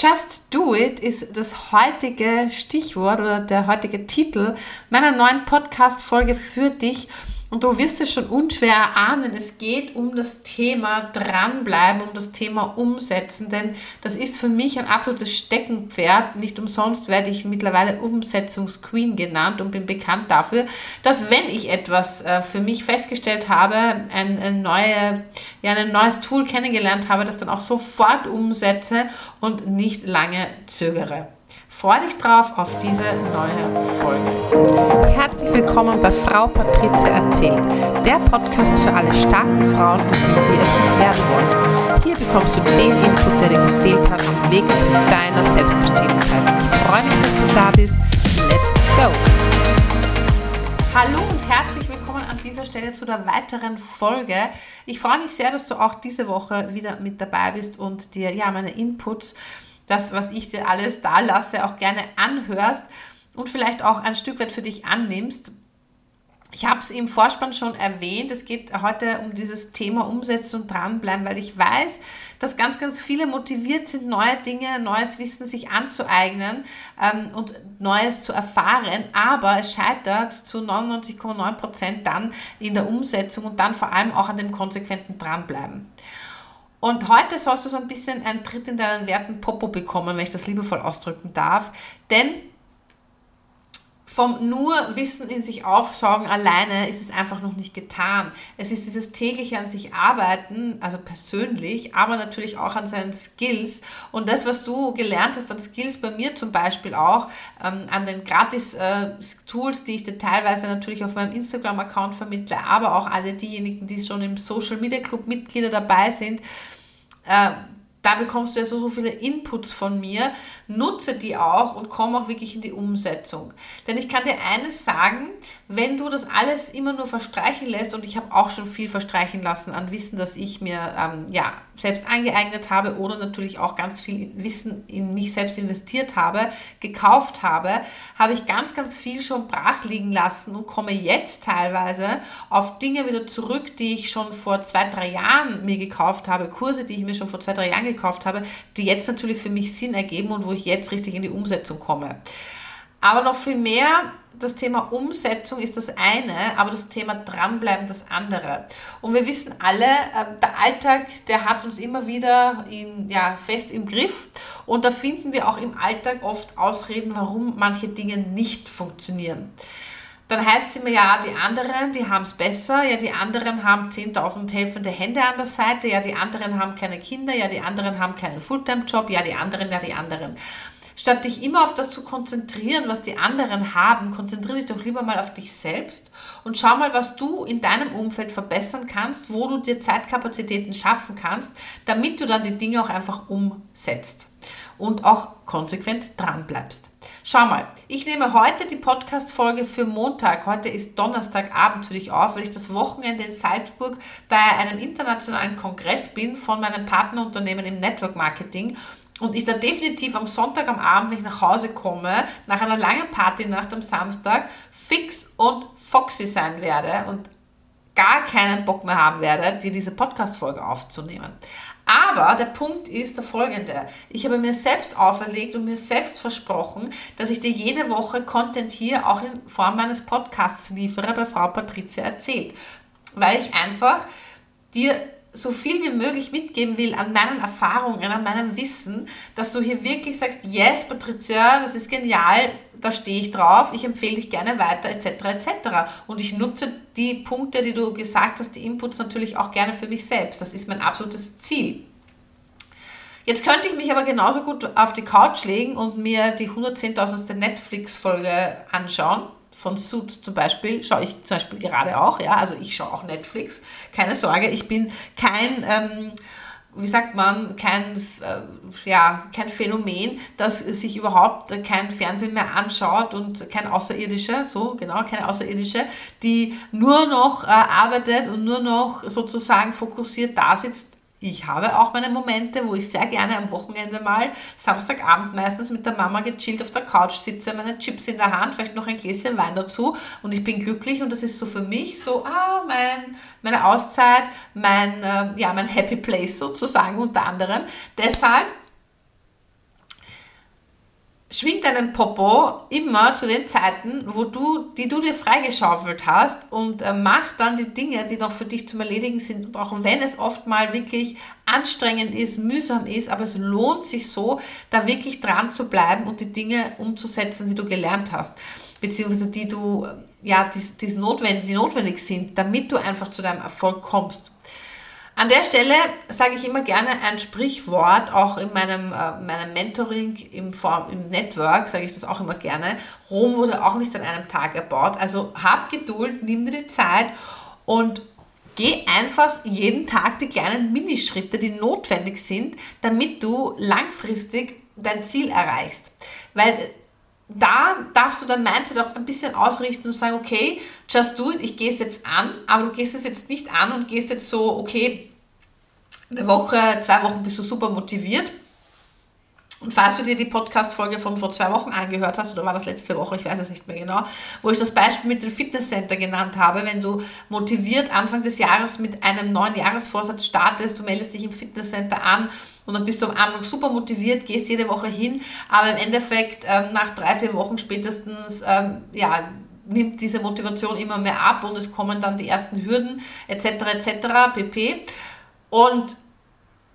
Just Do It ist das heutige Stichwort oder der heutige Titel meiner neuen Podcast-Folge für dich. Und du wirst es schon unschwer erahnen, es geht um das Thema dranbleiben, um das Thema umsetzen, denn das ist für mich ein absolutes Steckenpferd. Nicht umsonst werde ich mittlerweile Umsetzungsqueen genannt und bin bekannt dafür, dass wenn ich etwas äh, für mich festgestellt habe, ein, ein, neue, ja, ein neues Tool kennengelernt habe, das dann auch sofort umsetze und nicht lange zögere. Freue dich drauf auf diese neue Folge. Herzlich willkommen bei Frau Patrizia erzählt, der Podcast für alle starken Frauen und die, die es noch werden wollen. Hier bekommst du den Input, der dir gefehlt hat, am Weg zu deiner Selbstbestimmtheit. Ich freue mich, dass du da bist. Let's go! Hallo und herzlich willkommen an dieser Stelle zu der weiteren Folge. Ich freue mich sehr, dass du auch diese Woche wieder mit dabei bist und dir ja meine Inputs das, was ich dir alles da lasse, auch gerne anhörst und vielleicht auch ein Stück weit für dich annimmst. Ich habe es im Vorspann schon erwähnt, es geht heute um dieses Thema Umsetzen und dranbleiben, weil ich weiß, dass ganz, ganz viele motiviert sind, neue Dinge, neues Wissen sich anzueignen ähm, und Neues zu erfahren, aber es scheitert zu 99,9 Prozent dann in der Umsetzung und dann vor allem auch an dem konsequenten Dranbleiben. Und heute sollst du so ein bisschen einen Tritt in deinen Werten Popo bekommen, wenn ich das liebevoll ausdrücken darf. Denn vom nur Wissen in sich aufsaugen alleine ist es einfach noch nicht getan. Es ist dieses tägliche an sich arbeiten, also persönlich, aber natürlich auch an seinen Skills. Und das, was du gelernt hast an Skills, bei mir zum Beispiel auch, ähm, an den Gratis-Tools, äh, die ich dir teilweise natürlich auf meinem Instagram-Account vermittle, aber auch alle diejenigen, die schon im Social Media Club Mitglieder dabei sind, äh, da bekommst du ja so, so viele Inputs von mir. Nutze die auch und komm auch wirklich in die Umsetzung. Denn ich kann dir eines sagen, wenn du das alles immer nur verstreichen lässt, und ich habe auch schon viel verstreichen lassen an Wissen, das ich mir ähm, ja, selbst angeeignet habe oder natürlich auch ganz viel Wissen in mich selbst investiert habe, gekauft habe, habe ich ganz, ganz viel schon brach liegen lassen und komme jetzt teilweise auf Dinge wieder zurück, die ich schon vor zwei, drei Jahren mir gekauft habe, Kurse, die ich mir schon vor zwei, drei Jahren gekauft habe, die jetzt natürlich für mich Sinn ergeben und wo ich jetzt richtig in die Umsetzung komme. Aber noch viel mehr das Thema Umsetzung ist das eine, aber das Thema dranbleiben das andere. Und wir wissen alle, äh, der Alltag, der hat uns immer wieder in, ja, fest im Griff. Und da finden wir auch im Alltag oft Ausreden, warum manche Dinge nicht funktionieren. Dann heißt es immer, ja, die anderen, die haben es besser, ja, die anderen haben 10.000 helfende Hände an der Seite, ja, die anderen haben keine Kinder, ja, die anderen haben keinen Fulltime-Job, ja, die anderen, ja, die anderen. Statt dich immer auf das zu konzentrieren, was die anderen haben, konzentriere dich doch lieber mal auf dich selbst und schau mal, was du in deinem Umfeld verbessern kannst, wo du dir Zeitkapazitäten schaffen kannst, damit du dann die Dinge auch einfach umsetzt und auch konsequent dran bleibst. Schau mal, ich nehme heute die Podcast-Folge für Montag. Heute ist Donnerstagabend für dich auf, weil ich das Wochenende in Salzburg bei einem internationalen Kongress bin von meinem Partnerunternehmen im Network Marketing und ich da definitiv am Sonntag am Abend, wenn ich nach Hause komme, nach einer langen Partynacht am Samstag, fix und foxy sein werde und gar keinen Bock mehr haben werde, dir diese Podcast-Folge aufzunehmen. Aber der Punkt ist der folgende. Ich habe mir selbst auferlegt und mir selbst versprochen, dass ich dir jede Woche Content hier auch in Form meines Podcasts liefere, bei Frau Patricia erzählt. Weil ich einfach dir so viel wie möglich mitgeben will an meinen Erfahrungen, an meinem Wissen, dass du hier wirklich sagst, yes, Patricia, das ist genial, da stehe ich drauf, ich empfehle dich gerne weiter, etc., etc. Und ich nutze die Punkte, die du gesagt hast, die Inputs natürlich auch gerne für mich selbst. Das ist mein absolutes Ziel. Jetzt könnte ich mich aber genauso gut auf die Couch legen und mir die 110.000. Netflix-Folge anschauen von Suits zum Beispiel, schaue ich zum Beispiel gerade auch, ja, also ich schaue auch Netflix, keine Sorge, ich bin kein, ähm, wie sagt man, kein, äh, ja, kein Phänomen, dass sich überhaupt kein Fernsehen mehr anschaut und kein Außerirdischer, so genau, keine Außerirdische, die nur noch äh, arbeitet und nur noch sozusagen fokussiert da sitzt ich habe auch meine Momente, wo ich sehr gerne am Wochenende mal, Samstagabend meistens mit der Mama gechillt auf der Couch sitze, meine Chips in der Hand, vielleicht noch ein Gläschen Wein dazu und ich bin glücklich und das ist so für mich so, ah, mein, meine Auszeit, mein, äh, ja, mein Happy Place sozusagen unter anderem. Deshalb schwing deinen Popo immer zu den Zeiten, wo du, die du dir freigeschaufelt hast und äh, mach dann die Dinge, die noch für dich zum Erledigen sind. Und auch wenn es oft mal wirklich anstrengend ist, mühsam ist, aber es lohnt sich so, da wirklich dran zu bleiben und die Dinge umzusetzen, die du gelernt hast beziehungsweise die du, ja, die, die, notwendig, die notwendig sind, damit du einfach zu deinem Erfolg kommst. An der Stelle sage ich immer gerne ein Sprichwort, auch in meinem, äh, meinem Mentoring im, Form, im Network sage ich das auch immer gerne. Rom wurde auch nicht an einem Tag erbaut. Also hab Geduld, nimm dir die Zeit und geh einfach jeden Tag die kleinen Minischritte, die notwendig sind, damit du langfristig dein Ziel erreichst. Weil da darfst du dein Mindset auch ein bisschen ausrichten und sagen, okay, just do it, ich gehe es jetzt an, aber du gehst es jetzt nicht an und gehst jetzt so, okay, eine Woche, zwei Wochen bist du super motiviert. Und falls du dir die Podcast-Folge von vor zwei Wochen angehört hast, oder war das letzte Woche, ich weiß es nicht mehr genau, wo ich das Beispiel mit dem Fitnesscenter genannt habe, wenn du motiviert Anfang des Jahres mit einem neuen Jahresvorsatz startest, du meldest dich im Fitnesscenter an und dann bist du am Anfang super motiviert, gehst jede Woche hin, aber im Endeffekt ähm, nach drei, vier Wochen spätestens, ähm, ja, nimmt diese Motivation immer mehr ab und es kommen dann die ersten Hürden etc. etc. pp. Und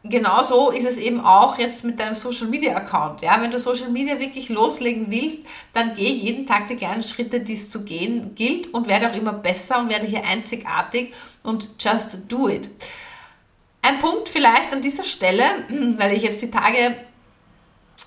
genauso ist es eben auch jetzt mit deinem Social Media Account. Ja, wenn du Social Media wirklich loslegen willst, dann geh jeden Tag die kleinen Schritte, die es zu gehen gilt und werde auch immer besser und werde hier einzigartig und just do it. Ein Punkt vielleicht an dieser Stelle, weil ich jetzt die Tage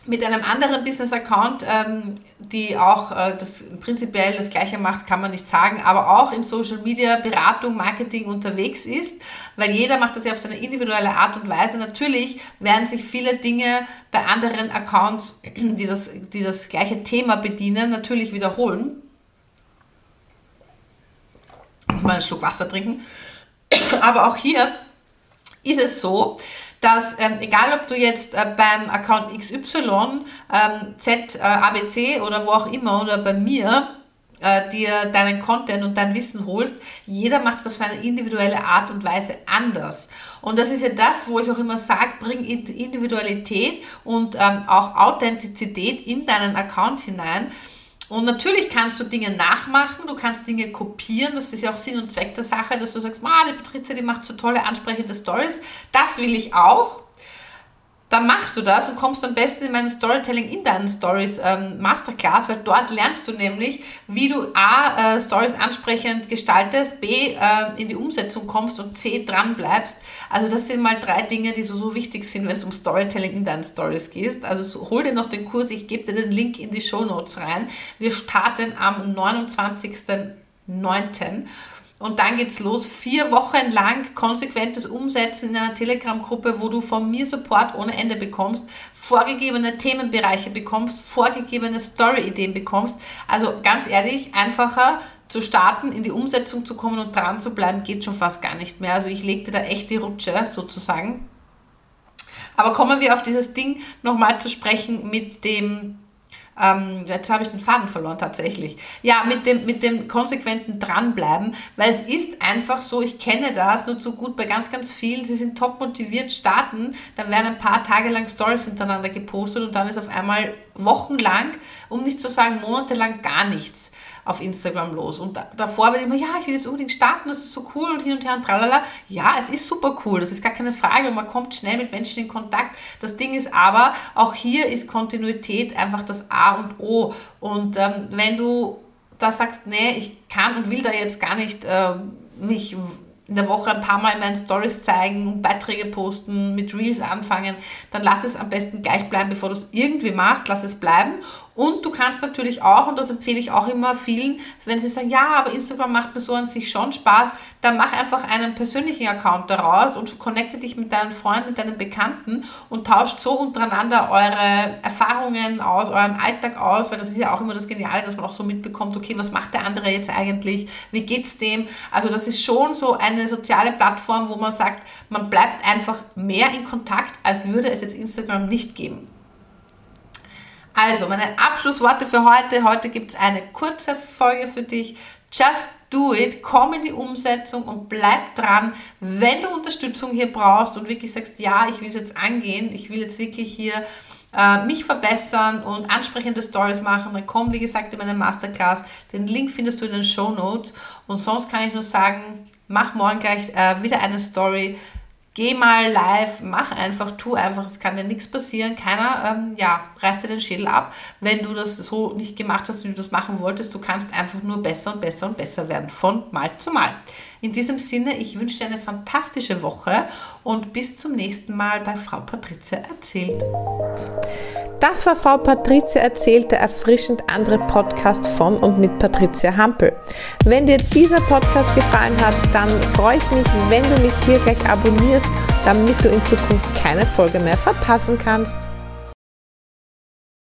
mit einem anderen Business-Account, ähm, die auch äh, das prinzipiell das Gleiche macht, kann man nicht sagen, aber auch in Social Media Beratung, Marketing unterwegs ist, weil jeder macht das ja auf seine individuelle Art und Weise. Natürlich werden sich viele Dinge bei anderen Accounts, die das, die das gleiche Thema bedienen, natürlich wiederholen. Ich muss mal einen Schluck Wasser trinken. Aber auch hier ist es so, dass ähm, egal ob du jetzt äh, beim Account XY, ähm, Z, äh, ABC oder wo auch immer oder bei mir äh, dir deinen Content und dein Wissen holst, jeder macht es auf seine individuelle Art und Weise anders. Und das ist ja das, wo ich auch immer sage, bring Individualität und ähm, auch Authentizität in deinen Account hinein. Und natürlich kannst du Dinge nachmachen, du kannst Dinge kopieren, das ist ja auch Sinn und Zweck der Sache, dass du sagst, ah, die Patrizia, die macht so tolle, ansprechende Stories, das will ich auch dann machst du das und kommst am besten in meinen Storytelling in deinen Stories ähm, Masterclass, weil dort lernst du nämlich, wie du A, äh, Stories ansprechend gestaltest, B, äh, in die Umsetzung kommst und C, dran bleibst. Also das sind mal drei Dinge, die so, so wichtig sind, wenn es um Storytelling in deinen Stories geht. Also so, hol dir noch den Kurs, ich gebe dir den Link in die Show Notes rein. Wir starten am 29.09. Und dann geht's los. Vier Wochen lang konsequentes Umsetzen in einer Telegram-Gruppe, wo du von mir Support ohne Ende bekommst, vorgegebene Themenbereiche bekommst, vorgegebene Story-Ideen bekommst. Also ganz ehrlich, einfacher zu starten, in die Umsetzung zu kommen und dran zu bleiben, geht schon fast gar nicht mehr. Also ich legte da echt die Rutsche sozusagen. Aber kommen wir auf dieses Ding nochmal zu sprechen mit dem ähm, jetzt habe ich den Faden verloren tatsächlich. Ja, mit dem, mit dem konsequenten Dranbleiben, weil es ist einfach so, ich kenne das nur zu gut bei ganz, ganz vielen, sie sind top motiviert, starten, dann werden ein paar Tage lang Stories hintereinander gepostet und dann ist auf einmal wochenlang, um nicht zu sagen monatelang gar nichts auf Instagram los. Und davor war immer, ja, ich will jetzt unbedingt starten, das ist so cool und hin und her und tralala. Ja, es ist super cool, das ist gar keine Frage und man kommt schnell mit Menschen in Kontakt. Das Ding ist aber, auch hier ist Kontinuität einfach das A und O. Und ähm, wenn du da sagst, nee, ich kann und will da jetzt gar nicht äh, mich in der Woche ein paar Mal in meinen Stories zeigen, Beiträge posten, mit Reels anfangen, dann lass es am besten gleich bleiben, bevor du es irgendwie machst, lass es bleiben und du kannst natürlich auch, und das empfehle ich auch immer vielen, wenn sie sagen, ja, aber Instagram macht mir so an sich schon Spaß, dann mach einfach einen persönlichen Account daraus und connecte dich mit deinen Freunden, mit deinen Bekannten und tauscht so untereinander eure Erfahrungen aus, euren Alltag aus, weil das ist ja auch immer das Geniale, dass man auch so mitbekommt, okay, was macht der andere jetzt eigentlich, wie geht's dem? Also das ist schon so eine soziale Plattform, wo man sagt, man bleibt einfach mehr in Kontakt, als würde es jetzt Instagram nicht geben. Also, meine Abschlussworte für heute. Heute gibt es eine kurze Folge für dich. Just do it, komm in die Umsetzung und bleib dran. Wenn du Unterstützung hier brauchst und wirklich sagst, ja, ich will es jetzt angehen, ich will jetzt wirklich hier äh, mich verbessern und ansprechende Stories machen, dann komm, wie gesagt, in meine Masterclass. Den Link findest du in den Show Notes. Und sonst kann ich nur sagen, mach morgen gleich äh, wieder eine Story geh mal live, mach einfach, tu einfach, es kann dir nichts passieren, keiner ähm, ja, reißt dir den Schädel ab, wenn du das so nicht gemacht hast, wie du das machen wolltest. Du kannst einfach nur besser und besser und besser werden, von Mal zu Mal. In diesem Sinne, ich wünsche dir eine fantastische Woche und bis zum nächsten Mal bei Frau Patrizia erzählt. Das war Frau Patrizia erzählt, der erfrischend andere Podcast von und mit Patricia Hampel. Wenn dir dieser Podcast gefallen hat, dann freue ich mich, wenn du mich hier gleich abonnierst, damit du in Zukunft keine Folge mehr verpassen kannst.